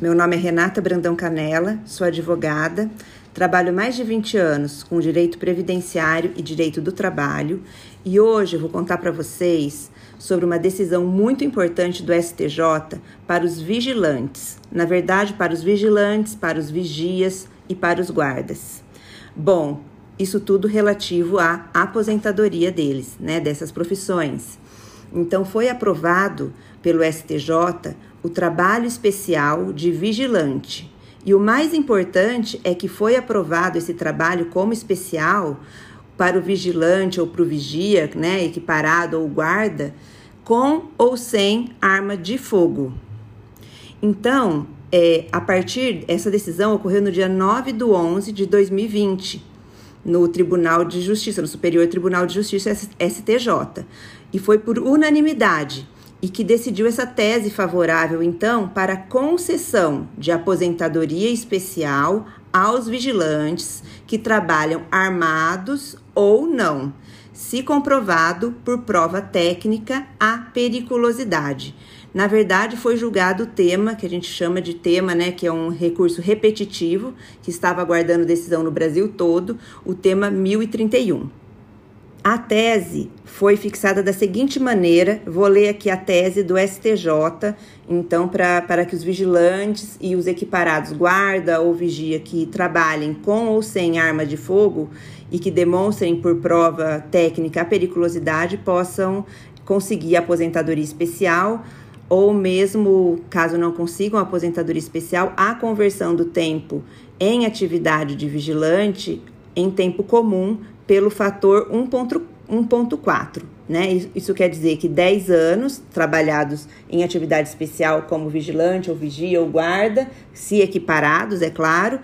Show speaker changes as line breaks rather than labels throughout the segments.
Meu nome é Renata Brandão Canela, sou advogada, trabalho mais de 20 anos com direito previdenciário e direito do trabalho e hoje vou contar para vocês sobre uma decisão muito importante do STJ para os vigilantes, na verdade, para os vigilantes, para os vigias e para os guardas. Bom, isso tudo relativo à aposentadoria deles, né, dessas profissões. Então, foi aprovado pelo STJ o trabalho especial de vigilante. E o mais importante é que foi aprovado esse trabalho como especial para o vigilante ou para o vigia, né, equiparado ou guarda, com ou sem arma de fogo. Então, é, a partir, essa decisão ocorreu no dia 9 de 11 de 2020, no Tribunal de Justiça, no Superior Tribunal de Justiça STJ, e foi por unanimidade e que decidiu essa tese favorável, então, para concessão de aposentadoria especial aos vigilantes que trabalham armados ou não, se comprovado por prova técnica a periculosidade. Na verdade, foi julgado o tema, que a gente chama de tema, né, que é um recurso repetitivo, que estava aguardando decisão no Brasil todo, o tema 1031. A tese foi fixada da seguinte maneira: vou ler aqui a tese do STJ, então, para que os vigilantes e os equiparados guarda ou vigia que trabalhem com ou sem arma de fogo e que demonstrem por prova técnica a periculosidade possam conseguir aposentadoria especial ou mesmo, caso não consigam aposentadoria especial, a conversão do tempo em atividade de vigilante em tempo comum pelo fator 1.4. Né? Isso quer dizer que 10 anos trabalhados em atividade especial como vigilante ou vigia ou guarda, se equiparados, é claro,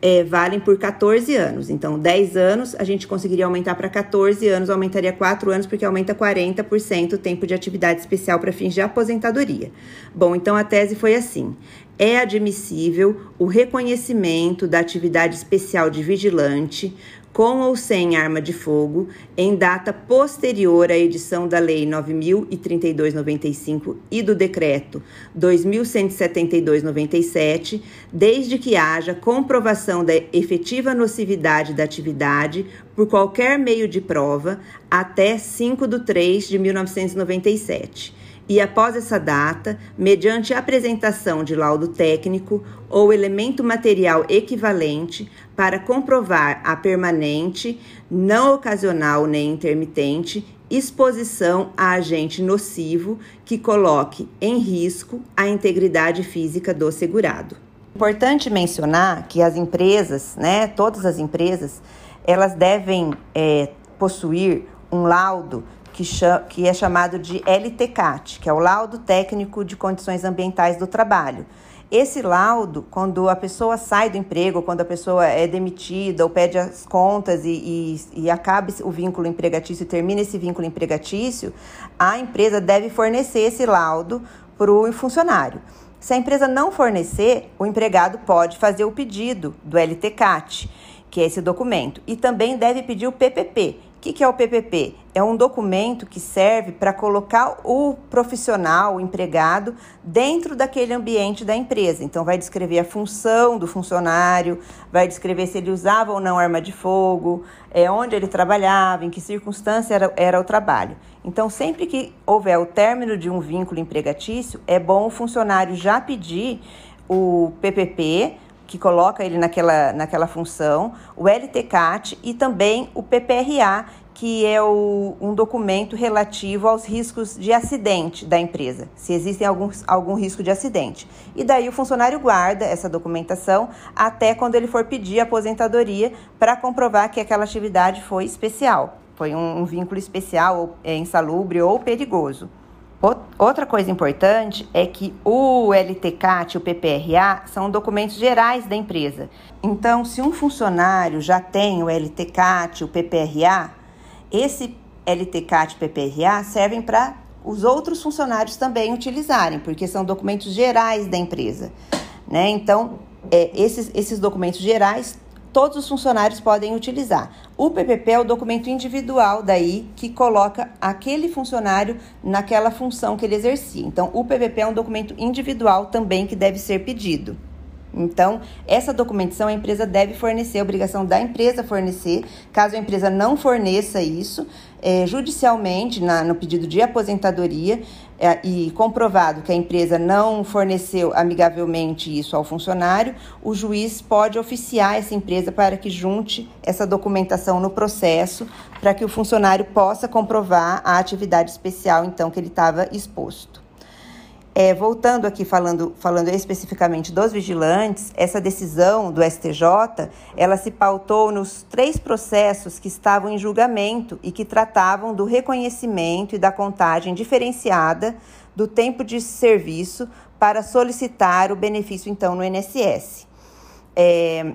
é, valem por 14 anos. Então, 10 anos a gente conseguiria aumentar para 14 anos, aumentaria 4 anos, porque aumenta 40% o tempo de atividade especial para fins de aposentadoria. Bom, então a tese foi assim: é admissível o reconhecimento da atividade especial de vigilante com ou sem arma de fogo, em data posterior à edição da Lei 9.032-95 e do Decreto 2.172-97, desde que haja comprovação da efetiva nocividade da atividade por qualquer meio de prova até 5 de 3 de 1997 e após essa data, mediante apresentação de laudo técnico ou elemento material equivalente para comprovar a permanente, não ocasional nem intermitente exposição a agente nocivo que coloque em risco a integridade física do segurado. Importante mencionar que as empresas, né, todas as empresas, elas devem é, possuir um laudo que, que é chamado de LTCAT, que é o Laudo Técnico de Condições Ambientais do Trabalho. Esse laudo, quando a pessoa sai do emprego, quando a pessoa é demitida ou pede as contas e, e, e acaba o vínculo empregatício termina esse vínculo empregatício, a empresa deve fornecer esse laudo para o funcionário. Se a empresa não fornecer, o empregado pode fazer o pedido do LTCAT, que é esse documento, e também deve pedir o PPP, o que, que é o PPP? É um documento que serve para colocar o profissional, o empregado, dentro daquele ambiente da empresa. Então, vai descrever a função do funcionário, vai descrever se ele usava ou não arma de fogo, é, onde ele trabalhava, em que circunstância era, era o trabalho. Então, sempre que houver o término de um vínculo empregatício, é bom o funcionário já pedir o PPP que coloca ele naquela, naquela função, o LTCAT e também o PPRA, que é o, um documento relativo aos riscos de acidente da empresa, se existem alguns, algum risco de acidente. E daí o funcionário guarda essa documentação até quando ele for pedir aposentadoria para comprovar que aquela atividade foi especial, foi um, um vínculo especial, é, insalubre ou perigoso. Outra coisa importante é que o LTCAT e o PPRA são documentos gerais da empresa. Então, se um funcionário já tem o LTCAT, o PPRA, esse LTCAT e PPRA servem para os outros funcionários também utilizarem, porque são documentos gerais da empresa. Né? Então, é, esses, esses documentos gerais todos os funcionários podem utilizar. O PPP é o documento individual daí que coloca aquele funcionário naquela função que ele exercia. Então, o PPP é um documento individual também que deve ser pedido. Então, essa documentação a empresa deve fornecer, a obrigação da empresa fornecer. Caso a empresa não forneça isso, é, judicialmente, na, no pedido de aposentadoria, é, e comprovado que a empresa não forneceu amigavelmente isso ao funcionário, o juiz pode oficiar essa empresa para que junte essa documentação no processo, para que o funcionário possa comprovar a atividade especial, então, que ele estava exposto. É, voltando aqui falando, falando especificamente dos vigilantes, essa decisão do STJ, ela se pautou nos três processos que estavam em julgamento e que tratavam do reconhecimento e da contagem diferenciada do tempo de serviço para solicitar o benefício então no INSS. É,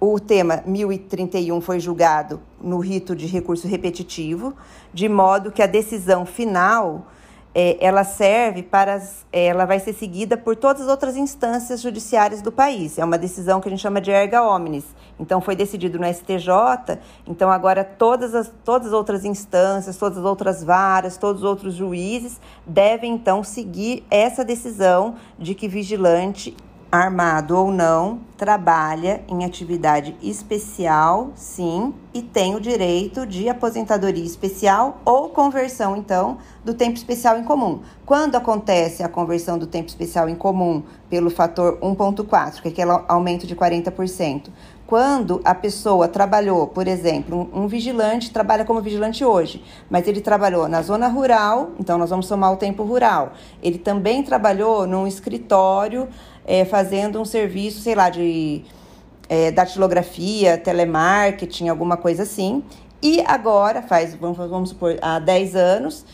o tema 1031 foi julgado no rito de recurso repetitivo, de modo que a decisão final é, ela serve para, é, ela vai ser seguida por todas as outras instâncias judiciárias do país. É uma decisão que a gente chama de erga omnes. Então foi decidido no STJ. Então agora todas as todas as outras instâncias, todas as outras varas, todos os outros juízes devem então seguir essa decisão de que vigilante armado ou não, trabalha em atividade especial, sim, e tem o direito de aposentadoria especial ou conversão, então, do tempo especial em comum. Quando acontece a conversão do tempo especial em comum pelo fator 1,4, que é aquele aumento de 40%, quando a pessoa trabalhou, por exemplo, um, um, vigilante trabalha como vigilante hoje, mas ele trabalhou na zona rural, então nós vamos somar o tempo rural. Ele também trabalhou num escritório é, fazendo um serviço, sei lá, de é, datilografia, telemarketing, alguma coisa assim. E agora, faz, vamos, vamos supor, há 10 anos,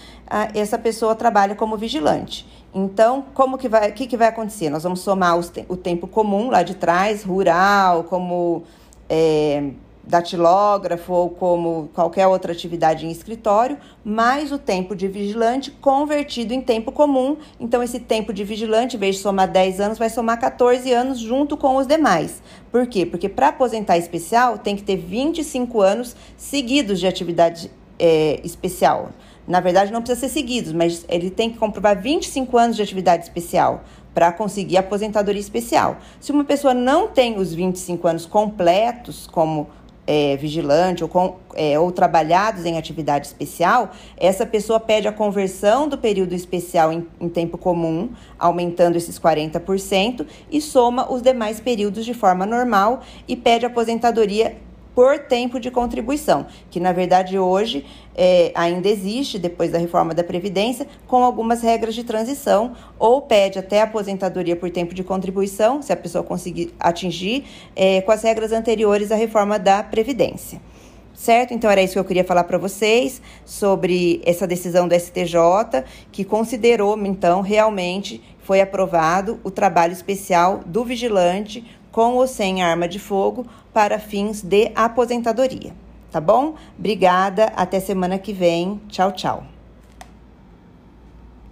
essa pessoa trabalha como vigilante. Então, como que vai, que, que vai acontecer? Nós vamos somar os, o tempo comum lá de trás, rural, como é, datilógrafo ou como qualquer outra atividade em escritório, mais o tempo de vigilante convertido em tempo comum. Então, esse tempo de vigilante, em vez de somar 10 anos, vai somar 14 anos junto com os demais. Por quê? Porque para aposentar especial tem que ter 25 anos seguidos de atividade é, especial. Na verdade, não precisa ser seguidos, mas ele tem que comprovar 25 anos de atividade especial para conseguir aposentadoria especial. Se uma pessoa não tem os 25 anos completos, como é, vigilante ou, com, é, ou trabalhados em atividade especial, essa pessoa pede a conversão do período especial em, em tempo comum, aumentando esses 40%, e soma os demais períodos de forma normal e pede aposentadoria por tempo de contribuição, que na verdade hoje é, ainda existe, depois da reforma da Previdência, com algumas regras de transição, ou pede até aposentadoria por tempo de contribuição, se a pessoa conseguir atingir, é, com as regras anteriores à reforma da Previdência certo? Então era isso que eu queria falar para vocês sobre essa decisão do STJ, que considerou, então, realmente foi aprovado o trabalho especial do vigilante com ou sem arma de fogo para fins de aposentadoria. Tá bom? Obrigada, até semana que vem. Tchau, tchau.